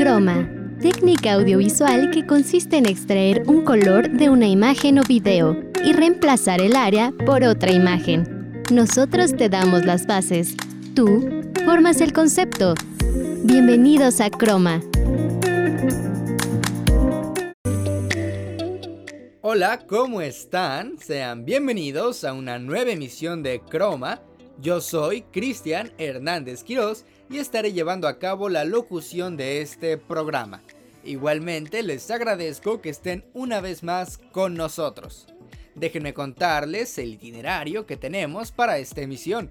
Croma, técnica audiovisual que consiste en extraer un color de una imagen o video y reemplazar el área por otra imagen. Nosotros te damos las bases. Tú formas el concepto. Bienvenidos a Croma. Hola, ¿cómo están? Sean bienvenidos a una nueva emisión de Croma. Yo soy Cristian Hernández Quirós y estaré llevando a cabo la locución de este programa. Igualmente les agradezco que estén una vez más con nosotros. Déjenme contarles el itinerario que tenemos para esta emisión.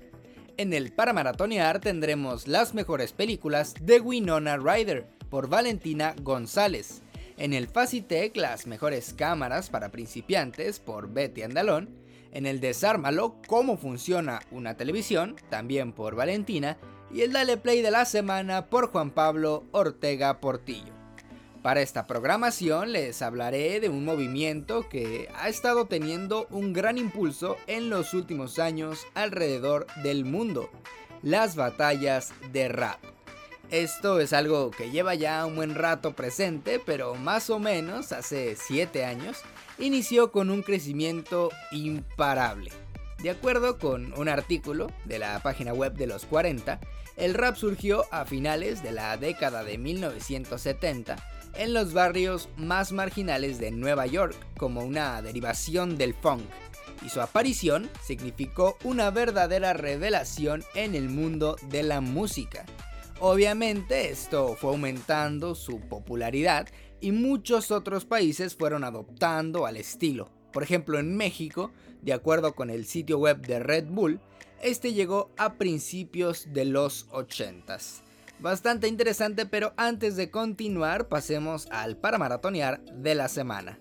En el para maratonear tendremos las mejores películas de Winona Ryder por Valentina González. En el Facitech las mejores cámaras para principiantes por Betty Andalón. En el Desármalo cómo funciona una televisión también por Valentina y el Dale Play de la semana por Juan Pablo Ortega Portillo. Para esta programación les hablaré de un movimiento que ha estado teniendo un gran impulso en los últimos años alrededor del mundo, las batallas de rap. Esto es algo que lleva ya un buen rato presente, pero más o menos hace 7 años inició con un crecimiento imparable. De acuerdo con un artículo de la página web de los 40, el rap surgió a finales de la década de 1970 en los barrios más marginales de Nueva York como una derivación del funk, y su aparición significó una verdadera revelación en el mundo de la música. Obviamente esto fue aumentando su popularidad y muchos otros países fueron adoptando al estilo. Por ejemplo, en México, de acuerdo con el sitio web de Red Bull, este llegó a principios de los 80s. Bastante interesante, pero antes de continuar, pasemos al para maratonear de la semana.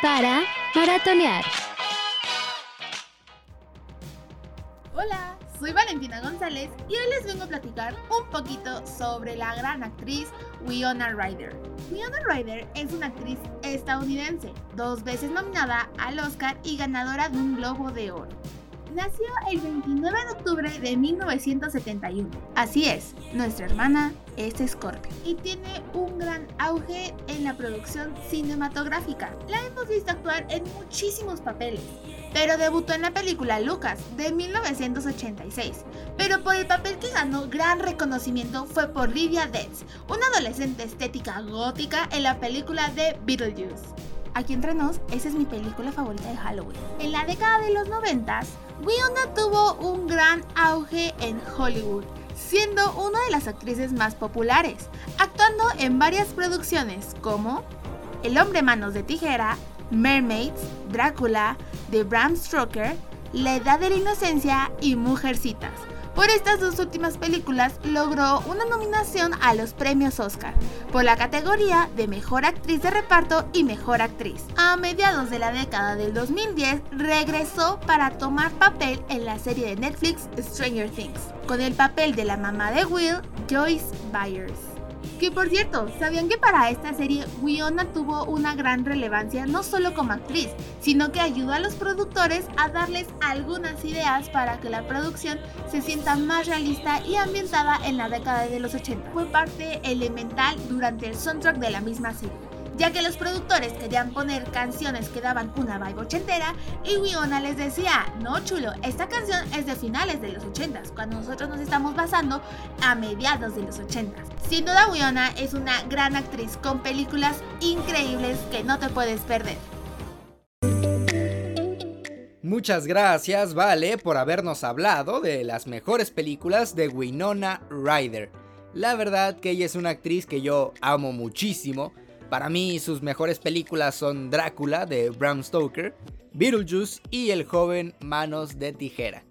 Para maratonear. Hola, soy Valentina González y hoy les vengo a platicar un poquito sobre la gran actriz Winona Ryder. Winona Ryder es una actriz estadounidense, dos veces nominada al Oscar y ganadora de un Globo de Oro. Nació el 29 de octubre de 1971. Así es, nuestra hermana es Scorpio y tiene un gran auge en la producción cinematográfica. La hemos visto actuar en muchísimos papeles, pero debutó en la película Lucas de 1986. Pero por el papel que ganó gran reconocimiento fue por Lydia Dance, una adolescente estética gótica en la película de Beetlejuice. Aquí entre nos, esa es mi película favorita de Halloween. En la década de los 90, Winona tuvo un gran auge en Hollywood, siendo una de las actrices más populares, actuando en varias producciones como El hombre manos de tijera, Mermaids, Drácula, The Bram Stoker, La edad de la inocencia y Mujercitas. Por estas dos últimas películas logró una nominación a los premios Oscar por la categoría de Mejor Actriz de Reparto y Mejor Actriz. A mediados de la década del 2010 regresó para tomar papel en la serie de Netflix Stranger Things, con el papel de la mamá de Will, Joyce Byers. Que por cierto, ¿sabían que para esta serie Winona tuvo una gran relevancia no solo como actriz, sino que ayudó a los productores a darles algunas ideas para que la producción se sienta más realista y ambientada en la década de los 80? Fue parte elemental durante el soundtrack de la misma serie ya que los productores querían poner canciones que daban una vibe ochentera y Wiona les decía, no chulo, esta canción es de finales de los ochentas, cuando nosotros nos estamos basando a mediados de los ochentas. Sin duda Wiona es una gran actriz con películas increíbles que no te puedes perder. Muchas gracias, Vale, por habernos hablado de las mejores películas de Winona Ryder. La verdad que ella es una actriz que yo amo muchísimo para mí sus mejores películas son Drácula de Bram Stoker, Beetlejuice y El joven Manos de Tijera.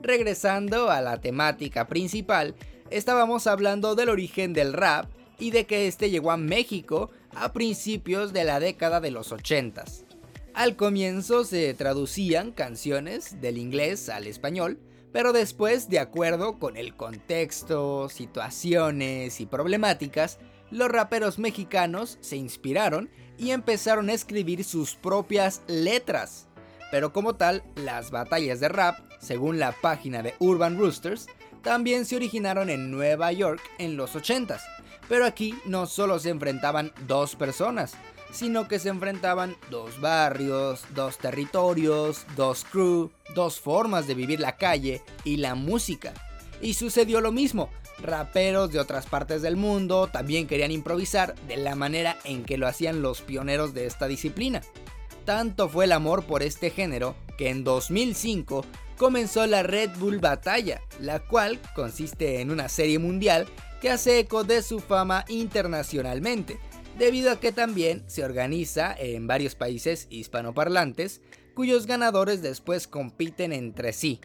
Regresando a la temática principal, estábamos hablando del origen del rap y de que este llegó a México a principios de la década de los 80. Al comienzo se traducían canciones del inglés al español, pero después, de acuerdo con el contexto, situaciones y problemáticas, los raperos mexicanos se inspiraron y empezaron a escribir sus propias letras. Pero como tal, las batallas de rap según la página de Urban Roosters, también se originaron en Nueva York en los 80s, pero aquí no solo se enfrentaban dos personas, sino que se enfrentaban dos barrios, dos territorios, dos crew, dos formas de vivir la calle y la música. Y sucedió lo mismo, raperos de otras partes del mundo también querían improvisar de la manera en que lo hacían los pioneros de esta disciplina. Tanto fue el amor por este género que en 2005 comenzó la Red Bull Batalla, la cual consiste en una serie mundial que hace eco de su fama internacionalmente, debido a que también se organiza en varios países hispanoparlantes, cuyos ganadores después compiten entre sí.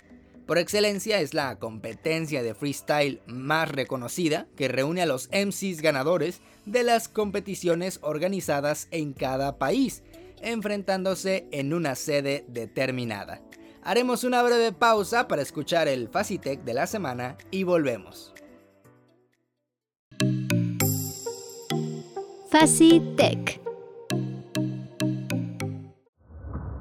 Por excelencia es la competencia de freestyle más reconocida que reúne a los MCs ganadores de las competiciones organizadas en cada país, enfrentándose en una sede determinada. Haremos una breve pausa para escuchar el Facitech de la semana y volvemos. Facitech.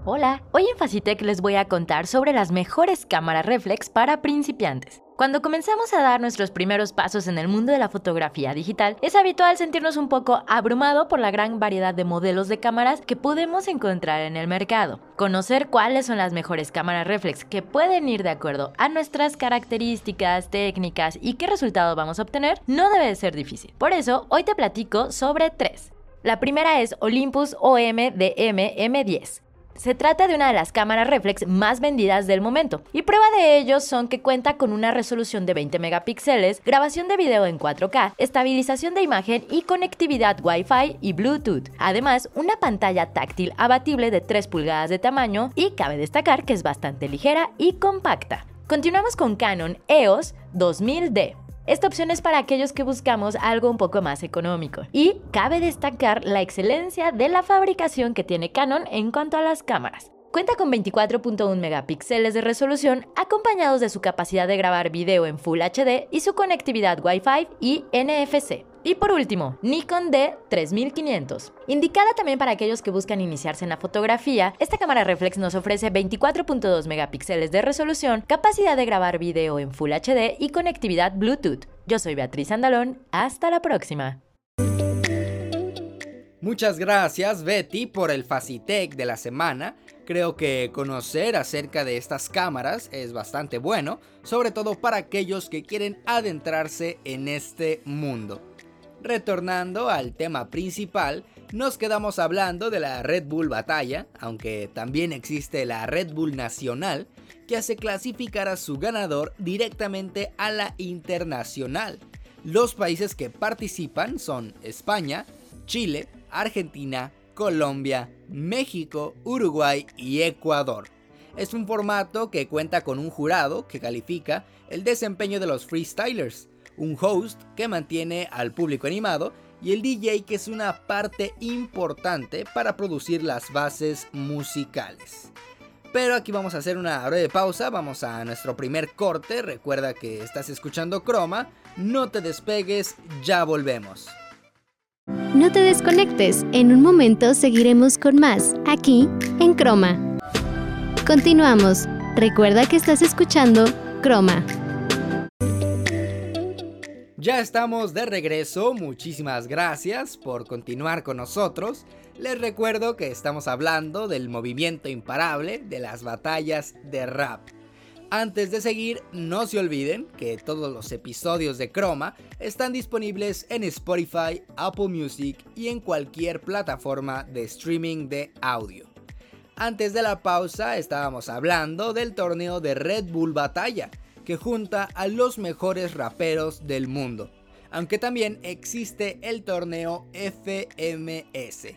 Hola, hoy en Facitech les voy a contar sobre las mejores cámaras reflex para principiantes. Cuando comenzamos a dar nuestros primeros pasos en el mundo de la fotografía digital, es habitual sentirnos un poco abrumado por la gran variedad de modelos de cámaras que podemos encontrar en el mercado. Conocer cuáles son las mejores cámaras reflex que pueden ir de acuerdo a nuestras características, técnicas y qué resultado vamos a obtener no debe ser difícil. Por eso, hoy te platico sobre tres. La primera es Olympus OM DM M10. Se trata de una de las cámaras reflex más vendidas del momento, y prueba de ello son que cuenta con una resolución de 20 megapíxeles, grabación de video en 4K, estabilización de imagen y conectividad Wi-Fi y Bluetooth. Además, una pantalla táctil abatible de 3 pulgadas de tamaño y cabe destacar que es bastante ligera y compacta. Continuamos con Canon EOS 2000D. Esta opción es para aquellos que buscamos algo un poco más económico. Y cabe destacar la excelencia de la fabricación que tiene Canon en cuanto a las cámaras. Cuenta con 24.1 megapíxeles de resolución acompañados de su capacidad de grabar video en Full HD y su conectividad Wi-Fi y NFC. Y por último, Nikon D3500. Indicada también para aquellos que buscan iniciarse en la fotografía, esta cámara reflex nos ofrece 24.2 megapíxeles de resolución, capacidad de grabar video en Full HD y conectividad Bluetooth. Yo soy Beatriz Andalón, hasta la próxima. Muchas gracias Betty por el Facitech de la semana. Creo que conocer acerca de estas cámaras es bastante bueno, sobre todo para aquellos que quieren adentrarse en este mundo. Retornando al tema principal, nos quedamos hablando de la Red Bull Batalla, aunque también existe la Red Bull Nacional, que hace clasificar a su ganador directamente a la internacional. Los países que participan son España, Chile, Argentina, Colombia, México, Uruguay y Ecuador. Es un formato que cuenta con un jurado que califica el desempeño de los freestylers, un host que mantiene al público animado y el DJ que es una parte importante para producir las bases musicales. Pero aquí vamos a hacer una breve pausa, vamos a nuestro primer corte, recuerda que estás escuchando Chroma, no te despegues, ya volvemos. No te desconectes, en un momento seguiremos con más, aquí en Chroma. Continuamos, recuerda que estás escuchando Chroma. Ya estamos de regreso, muchísimas gracias por continuar con nosotros. Les recuerdo que estamos hablando del movimiento imparable de las batallas de rap. Antes de seguir, no se olviden que todos los episodios de Chroma están disponibles en Spotify, Apple Music y en cualquier plataforma de streaming de audio. Antes de la pausa estábamos hablando del torneo de Red Bull Batalla, que junta a los mejores raperos del mundo. Aunque también existe el torneo FMS,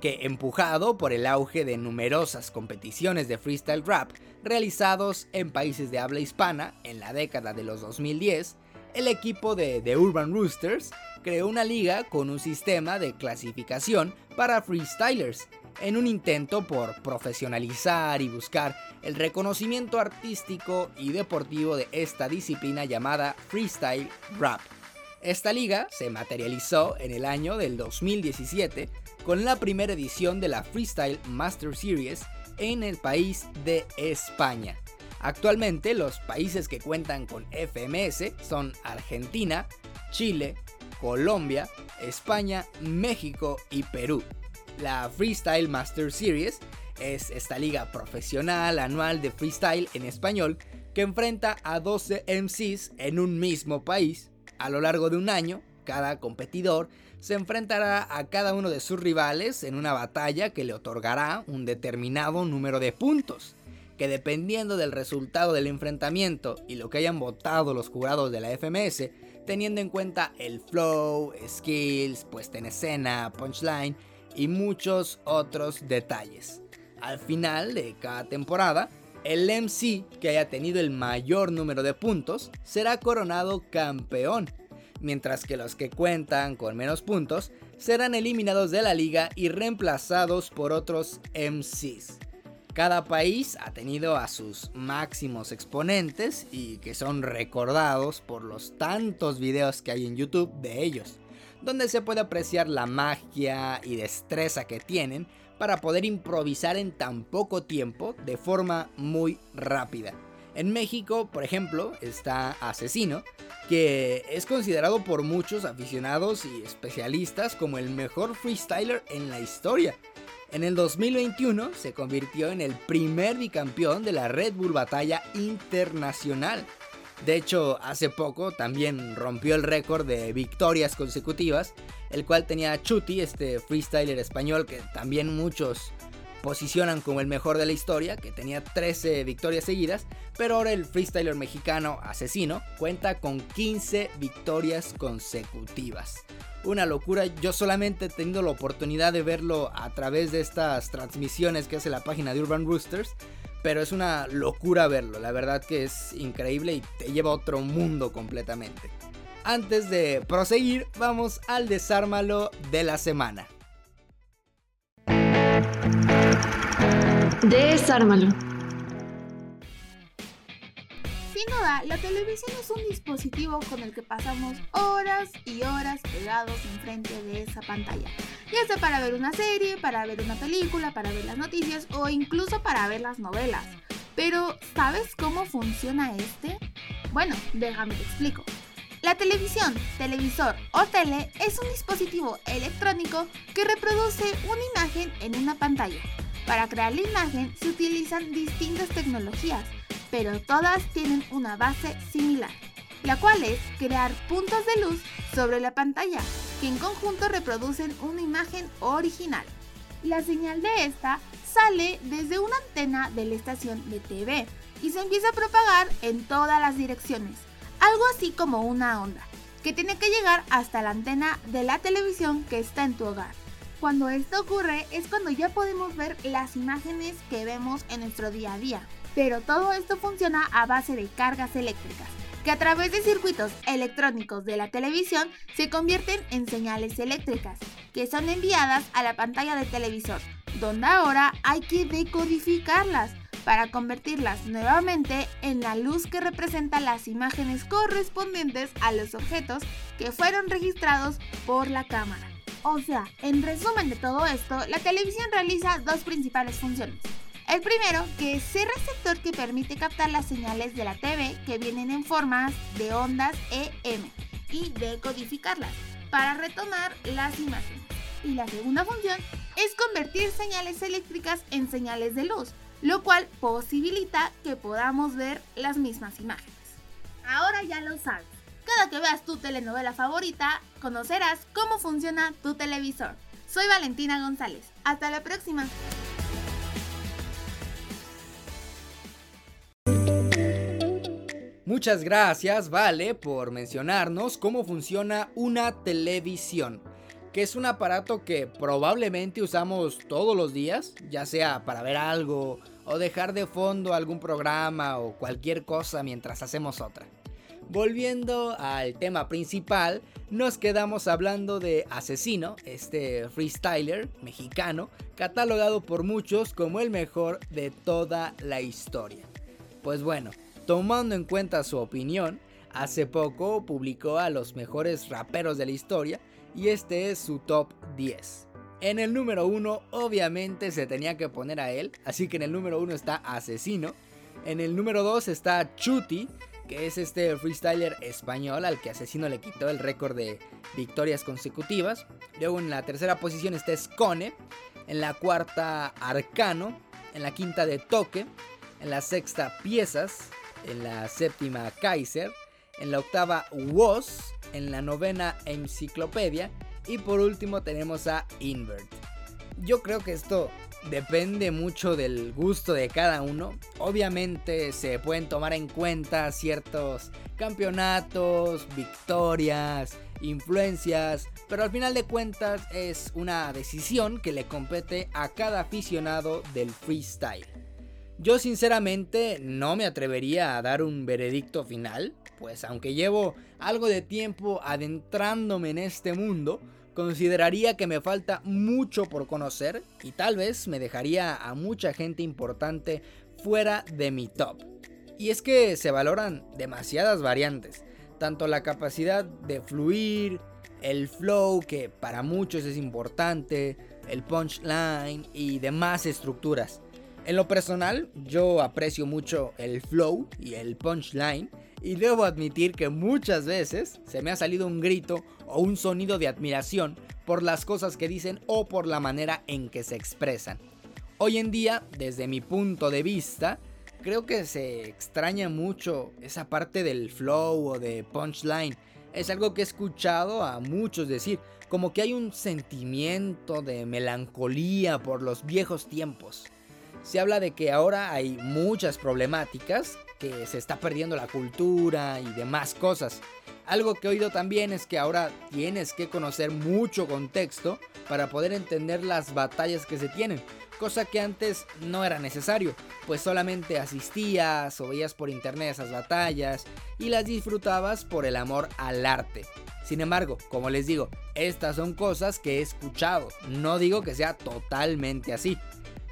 que empujado por el auge de numerosas competiciones de freestyle rap realizados en países de habla hispana en la década de los 2010, el equipo de The Urban Roosters creó una liga con un sistema de clasificación para freestylers en un intento por profesionalizar y buscar el reconocimiento artístico y deportivo de esta disciplina llamada freestyle rap. Esta liga se materializó en el año del 2017 con la primera edición de la Freestyle Master Series en el país de España. Actualmente los países que cuentan con FMS son Argentina, Chile, Colombia, España, México y Perú. La Freestyle Master Series es esta liga profesional anual de freestyle en español que enfrenta a 12 MCs en un mismo país. A lo largo de un año, cada competidor se enfrentará a cada uno de sus rivales en una batalla que le otorgará un determinado número de puntos, que dependiendo del resultado del enfrentamiento y lo que hayan votado los jurados de la FMS, teniendo en cuenta el flow, skills, puesta en escena, punchline y muchos otros detalles. Al final de cada temporada, el MC que haya tenido el mayor número de puntos será coronado campeón, mientras que los que cuentan con menos puntos serán eliminados de la liga y reemplazados por otros MCs. Cada país ha tenido a sus máximos exponentes y que son recordados por los tantos videos que hay en YouTube de ellos, donde se puede apreciar la magia y destreza que tienen para poder improvisar en tan poco tiempo de forma muy rápida. En México, por ejemplo, está Asesino, que es considerado por muchos aficionados y especialistas como el mejor freestyler en la historia en el 2021 se convirtió en el primer bicampeón de la Red Bull Batalla Internacional. De hecho, hace poco también rompió el récord de victorias consecutivas, el cual tenía Chuti, este freestyler español que también muchos posicionan como el mejor de la historia, que tenía 13 victorias seguidas, pero ahora el freestyler mexicano Asesino cuenta con 15 victorias consecutivas una locura. Yo solamente he tenido la oportunidad de verlo a través de estas transmisiones que hace la página de Urban Roosters. Pero es una locura verlo, la verdad que es increíble y te lleva a otro mundo completamente. Antes de proseguir, vamos al desármalo de la semana. Desármalo. Sin duda, la televisión es un dispositivo con el que pasamos horas y horas pegados enfrente de esa pantalla. Ya sea para ver una serie, para ver una película, para ver las noticias o incluso para ver las novelas. Pero, ¿sabes cómo funciona este? Bueno, déjame te explico. La televisión, televisor o tele es un dispositivo electrónico que reproduce una imagen en una pantalla. Para crear la imagen se utilizan distintas tecnologías pero todas tienen una base similar, la cual es crear puntos de luz sobre la pantalla, que en conjunto reproducen una imagen original. La señal de esta sale desde una antena de la estación de TV y se empieza a propagar en todas las direcciones, algo así como una onda, que tiene que llegar hasta la antena de la televisión que está en tu hogar. Cuando esto ocurre es cuando ya podemos ver las imágenes que vemos en nuestro día a día. Pero todo esto funciona a base de cargas eléctricas, que a través de circuitos electrónicos de la televisión se convierten en señales eléctricas, que son enviadas a la pantalla del televisor, donde ahora hay que decodificarlas para convertirlas nuevamente en la luz que representa las imágenes correspondientes a los objetos que fueron registrados por la cámara. O sea, en resumen de todo esto, la televisión realiza dos principales funciones. El primero, que es el receptor que permite captar las señales de la TV que vienen en formas de ondas EM y decodificarlas para retomar las imágenes. Y la segunda función es convertir señales eléctricas en señales de luz, lo cual posibilita que podamos ver las mismas imágenes. Ahora ya lo sabes. Cada que veas tu telenovela favorita, conocerás cómo funciona tu televisor. Soy Valentina González. Hasta la próxima. Muchas gracias, Vale, por mencionarnos cómo funciona una televisión, que es un aparato que probablemente usamos todos los días, ya sea para ver algo o dejar de fondo algún programa o cualquier cosa mientras hacemos otra. Volviendo al tema principal, nos quedamos hablando de Asesino, este freestyler mexicano, catalogado por muchos como el mejor de toda la historia. Pues bueno, Tomando en cuenta su opinión, hace poco publicó a los mejores raperos de la historia y este es su top 10. En el número 1 obviamente se tenía que poner a él, así que en el número 1 está Asesino. En el número 2 está Chuti, que es este freestyler español al que Asesino le quitó el récord de victorias consecutivas. Luego en la tercera posición está Scone, en la cuarta Arcano, en la quinta de Toque, en la sexta Piezas, en la séptima Kaiser, en la octava Woz, en la novena Enciclopedia y por último tenemos a Invert. Yo creo que esto depende mucho del gusto de cada uno. Obviamente se pueden tomar en cuenta ciertos campeonatos, victorias, influencias, pero al final de cuentas es una decisión que le compete a cada aficionado del freestyle. Yo sinceramente no me atrevería a dar un veredicto final, pues aunque llevo algo de tiempo adentrándome en este mundo, consideraría que me falta mucho por conocer y tal vez me dejaría a mucha gente importante fuera de mi top. Y es que se valoran demasiadas variantes, tanto la capacidad de fluir, el flow que para muchos es importante, el punchline y demás estructuras. En lo personal, yo aprecio mucho el flow y el punchline y debo admitir que muchas veces se me ha salido un grito o un sonido de admiración por las cosas que dicen o por la manera en que se expresan. Hoy en día, desde mi punto de vista, creo que se extraña mucho esa parte del flow o de punchline. Es algo que he escuchado a muchos decir, como que hay un sentimiento de melancolía por los viejos tiempos se habla de que ahora hay muchas problemáticas, que se está perdiendo la cultura y demás cosas. Algo que he oído también es que ahora tienes que conocer mucho contexto para poder entender las batallas que se tienen, cosa que antes no era necesario, pues solamente asistías o veías por internet esas batallas y las disfrutabas por el amor al arte. Sin embargo, como les digo, estas son cosas que he escuchado, no digo que sea totalmente así.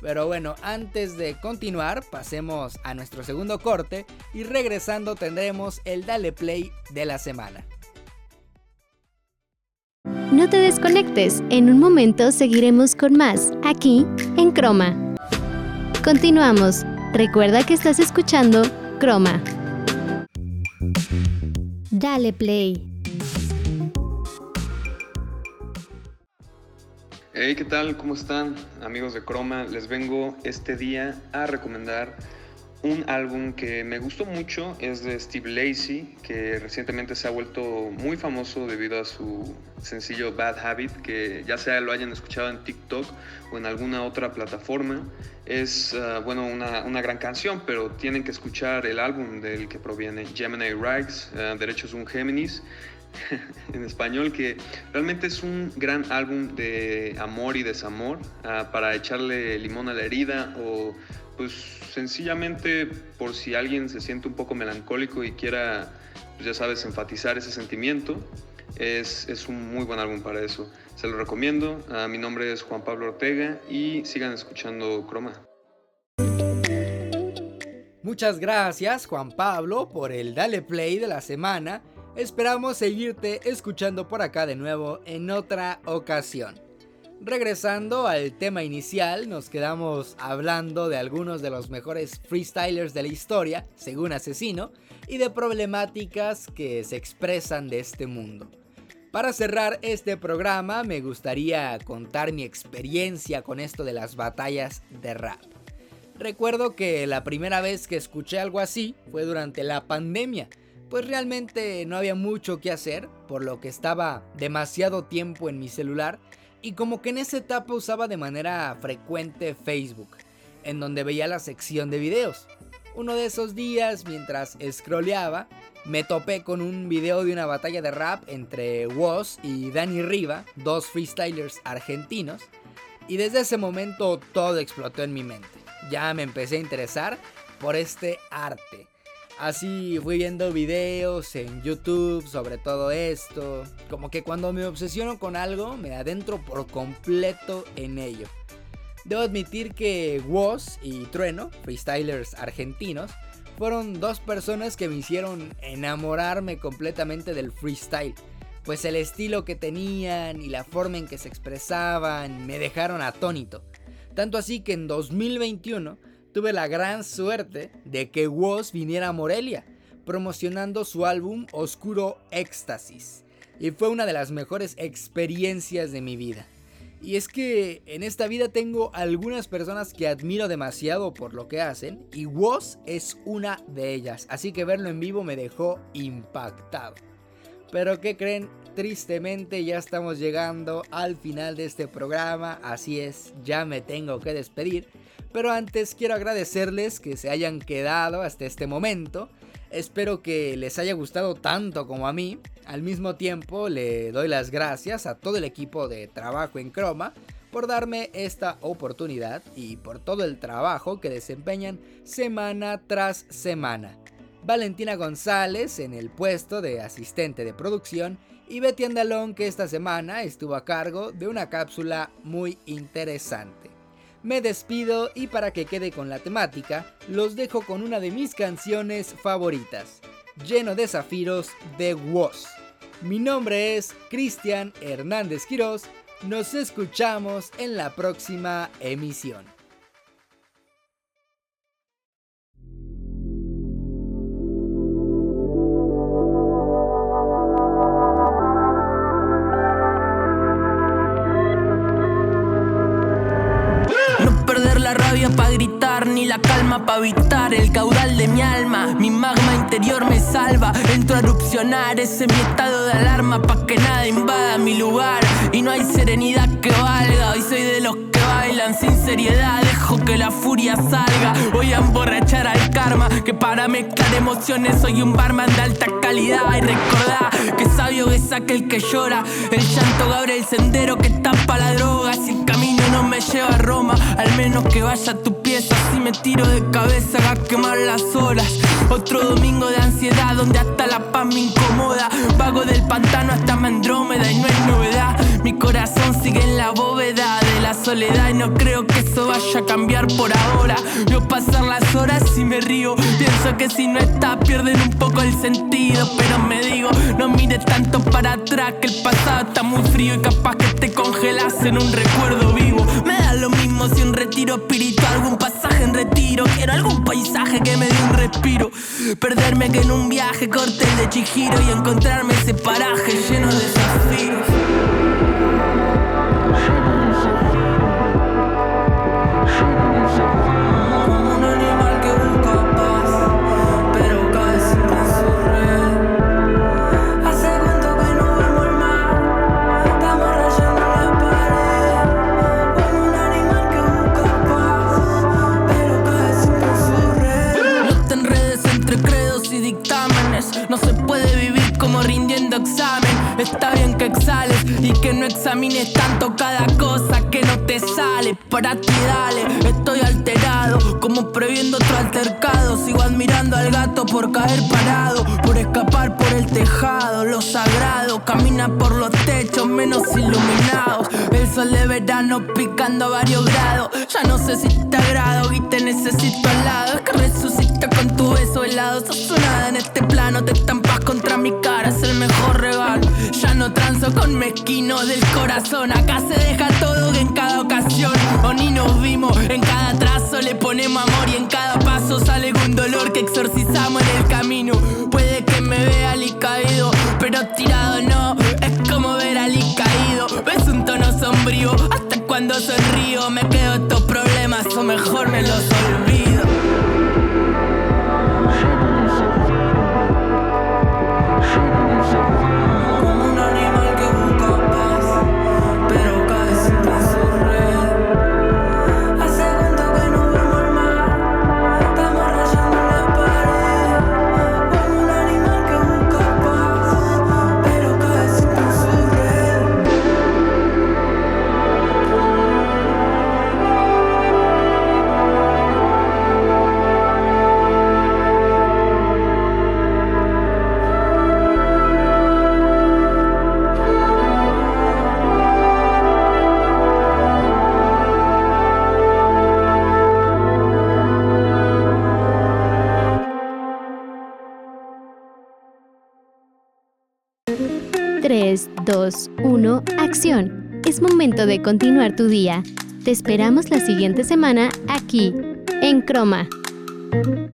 Pero bueno, antes de continuar, pasemos a nuestro segundo corte y regresando tendremos el Dale Play de la semana. No te desconectes, en un momento seguiremos con más, aquí en Croma. Continuamos, recuerda que estás escuchando Croma. Dale Play. Hey, ¿qué tal? ¿Cómo están amigos de Chroma? Les vengo este día a recomendar un álbum que me gustó mucho, es de Steve Lacey, que recientemente se ha vuelto muy famoso debido a su sencillo Bad Habit, que ya sea lo hayan escuchado en TikTok o en alguna otra plataforma. Es, ah, bueno, una, una, gran canción, pero tienen que escuchar el álbum del que proviene, Gemini Rights, uh, Derechos un Géminis. en español, que realmente es un gran álbum de amor y desamor ah, para echarle limón a la herida o pues sencillamente por si alguien se siente un poco melancólico y quiera, pues ya sabes, enfatizar ese sentimiento. Es, es un muy buen álbum para eso. Se lo recomiendo. Ah, mi nombre es Juan Pablo Ortega y sigan escuchando Croma. Muchas gracias Juan Pablo por el Dale Play de la semana Esperamos seguirte escuchando por acá de nuevo en otra ocasión. Regresando al tema inicial, nos quedamos hablando de algunos de los mejores freestylers de la historia, según Asesino, y de problemáticas que se expresan de este mundo. Para cerrar este programa, me gustaría contar mi experiencia con esto de las batallas de rap. Recuerdo que la primera vez que escuché algo así fue durante la pandemia, pues realmente no había mucho que hacer, por lo que estaba demasiado tiempo en mi celular y como que en esa etapa usaba de manera frecuente Facebook, en donde veía la sección de videos. Uno de esos días, mientras scrolleaba, me topé con un video de una batalla de rap entre Woz y Dani Riva, dos freestylers argentinos, y desde ese momento todo explotó en mi mente. Ya me empecé a interesar por este arte Así fui viendo videos en YouTube sobre todo esto. Como que cuando me obsesiono con algo, me adentro por completo en ello. Debo admitir que Woz y Trueno, freestylers argentinos, fueron dos personas que me hicieron enamorarme completamente del freestyle. Pues el estilo que tenían y la forma en que se expresaban me dejaron atónito. Tanto así que en 2021 tuve la gran suerte de que Woz viniera a Morelia, promocionando su álbum Oscuro Éxtasis, y fue una de las mejores experiencias de mi vida. Y es que en esta vida tengo algunas personas que admiro demasiado por lo que hacen y Woz es una de ellas, así que verlo en vivo me dejó impactado. Pero ¿qué creen? Tristemente ya estamos llegando al final de este programa, así es, ya me tengo que despedir. Pero antes quiero agradecerles que se hayan quedado hasta este momento. Espero que les haya gustado tanto como a mí. Al mismo tiempo le doy las gracias a todo el equipo de trabajo en Chroma por darme esta oportunidad y por todo el trabajo que desempeñan semana tras semana. Valentina González en el puesto de asistente de producción y Betty Andalón que esta semana estuvo a cargo de una cápsula muy interesante. Me despido y para que quede con la temática, los dejo con una de mis canciones favoritas, Lleno de Zafiros de Woz. Mi nombre es Cristian Hernández Quirós, nos escuchamos en la próxima emisión. Para evitar el caudal de mi alma. Mi magma interior me salva, entro a erupcionar, ese mi estado de alarma pa' que nada invada mi lugar. Y no hay serenidad que valga, hoy soy de los que bailan sin seriedad, dejo que la furia salga. Voy a emborrachar al karma, que para mezclar emociones soy un barman de alta calidad. Y recordá que sabio es aquel que llora, el llanto abre el sendero que tapa Menos que vaya a tu pieza. Si me tiro de cabeza, a quemar las horas. Otro domingo de ansiedad donde hasta la paz me incomoda. Vago del pantano hasta Andrómeda y no es novedad. Mi corazón sigue en la bóveda de la soledad y no creo que eso vaya a cambiar por ahora. Veo pasar las horas y me río. Pienso que si no está pierden un poco el sentido, pero me digo, no mires tanto para atrás que el pasado está muy frío y capaz que te congelas en un recuerdo vivo. Me da lo mismo si un retiro espiritual, algún pasaje en retiro. Quiero algún paisaje que me dé un respiro. Perderme que en un viaje corte el de Chihiro y encontrarme ese paraje lleno de zafiros. Estoy alterado, como previendo otro altercado. Sigo admirando al gato por caer parado, por escapar por el tejado. Lo sagrado camina por los techos menos iluminados. El sol de verano picando a varios grados. Ya no sé si te agrado y te necesito al lado. Es que resucita con tu beso helado. Sos nada en este plano, te estampas contra mi cara, es el mejor regalo. Ya no transo con mezquino del corazón. Acá se deja todo en cada ocasión. O ni nos vimos, en cada trazo le ponemos amor y en cada paso sale un dolor que exorcizamos en el camino. Puede que me vea caído, pero tirado no. Es como ver a caído. Ves un tono sombrío. Hasta cuando sonrío me quedo Es momento de continuar tu día. Te esperamos la siguiente semana aquí, en Croma.